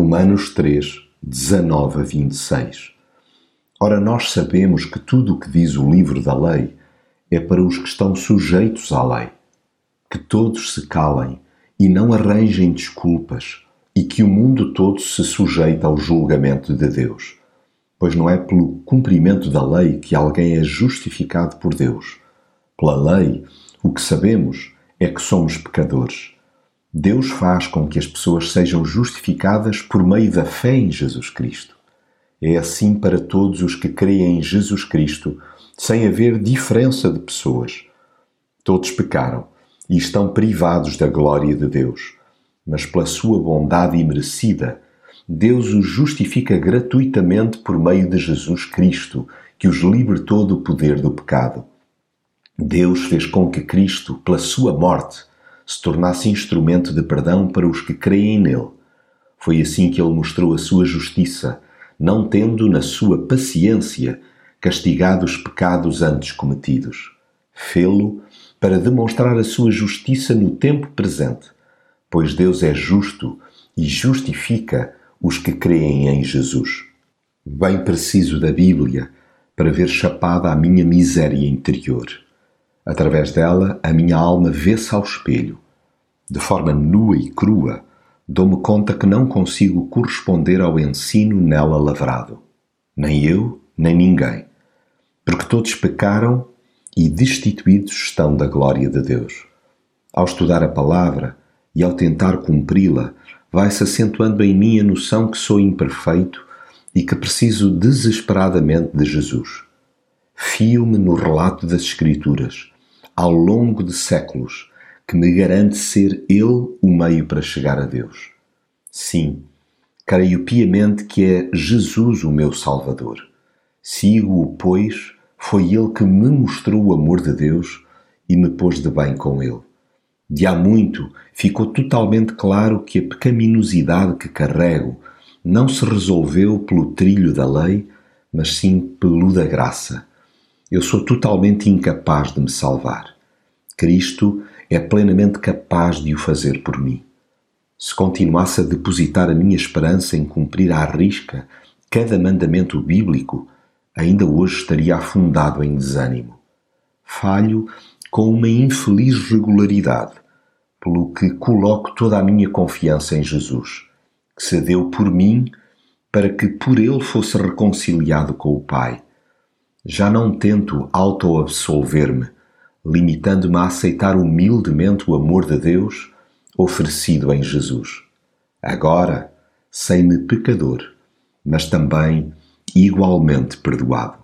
Romanos 3, 19 a 26. Ora, nós sabemos que tudo o que diz o livro da lei é para os que estão sujeitos à lei, que todos se calem e não arranjem desculpas, e que o mundo todo se sujeita ao julgamento de Deus. Pois não é pelo cumprimento da lei que alguém é justificado por Deus. Pela lei, o que sabemos é que somos pecadores. Deus faz com que as pessoas sejam justificadas por meio da fé em Jesus Cristo. É assim para todos os que creem em Jesus Cristo, sem haver diferença de pessoas. Todos pecaram e estão privados da glória de Deus, mas pela sua bondade imerecida, Deus os justifica gratuitamente por meio de Jesus Cristo, que os libertou do poder do pecado. Deus fez com que Cristo, pela sua morte, se tornasse instrumento de perdão para os que creem nele. Foi assim que ele mostrou a sua justiça, não tendo na sua paciência castigado os pecados antes cometidos. Fê-lo para demonstrar a sua justiça no tempo presente, pois Deus é justo e justifica os que creem em Jesus. Bem preciso da Bíblia para ver chapada a minha miséria interior. Através dela, a minha alma vê-se ao espelho. De forma nua e crua, dou-me conta que não consigo corresponder ao ensino nela lavrado. Nem eu, nem ninguém. Porque todos pecaram e destituídos estão da glória de Deus. Ao estudar a palavra e ao tentar cumpri-la, vai-se acentuando em mim a noção que sou imperfeito e que preciso desesperadamente de Jesus. Fio-me no relato das Escrituras ao longo de séculos que me garante ser Ele o meio para chegar a Deus. Sim, creio piamente que é Jesus o meu Salvador. Sigo-o, pois, foi Ele que me mostrou o amor de Deus e me pôs de bem com Ele. De há muito ficou totalmente claro que a pecaminosidade que carrego não se resolveu pelo trilho da lei, mas sim pelo da graça eu sou totalmente incapaz de me salvar. Cristo é plenamente capaz de o fazer por mim. Se continuasse a depositar a minha esperança em cumprir à risca cada mandamento bíblico, ainda hoje estaria afundado em desânimo. Falho com uma infeliz regularidade, pelo que coloco toda a minha confiança em Jesus, que se deu por mim para que por ele fosse reconciliado com o Pai já não tento auto-absolver-me, limitando-me a aceitar humildemente o amor de Deus oferecido em Jesus. Agora, sei-me pecador, mas também igualmente perdoado.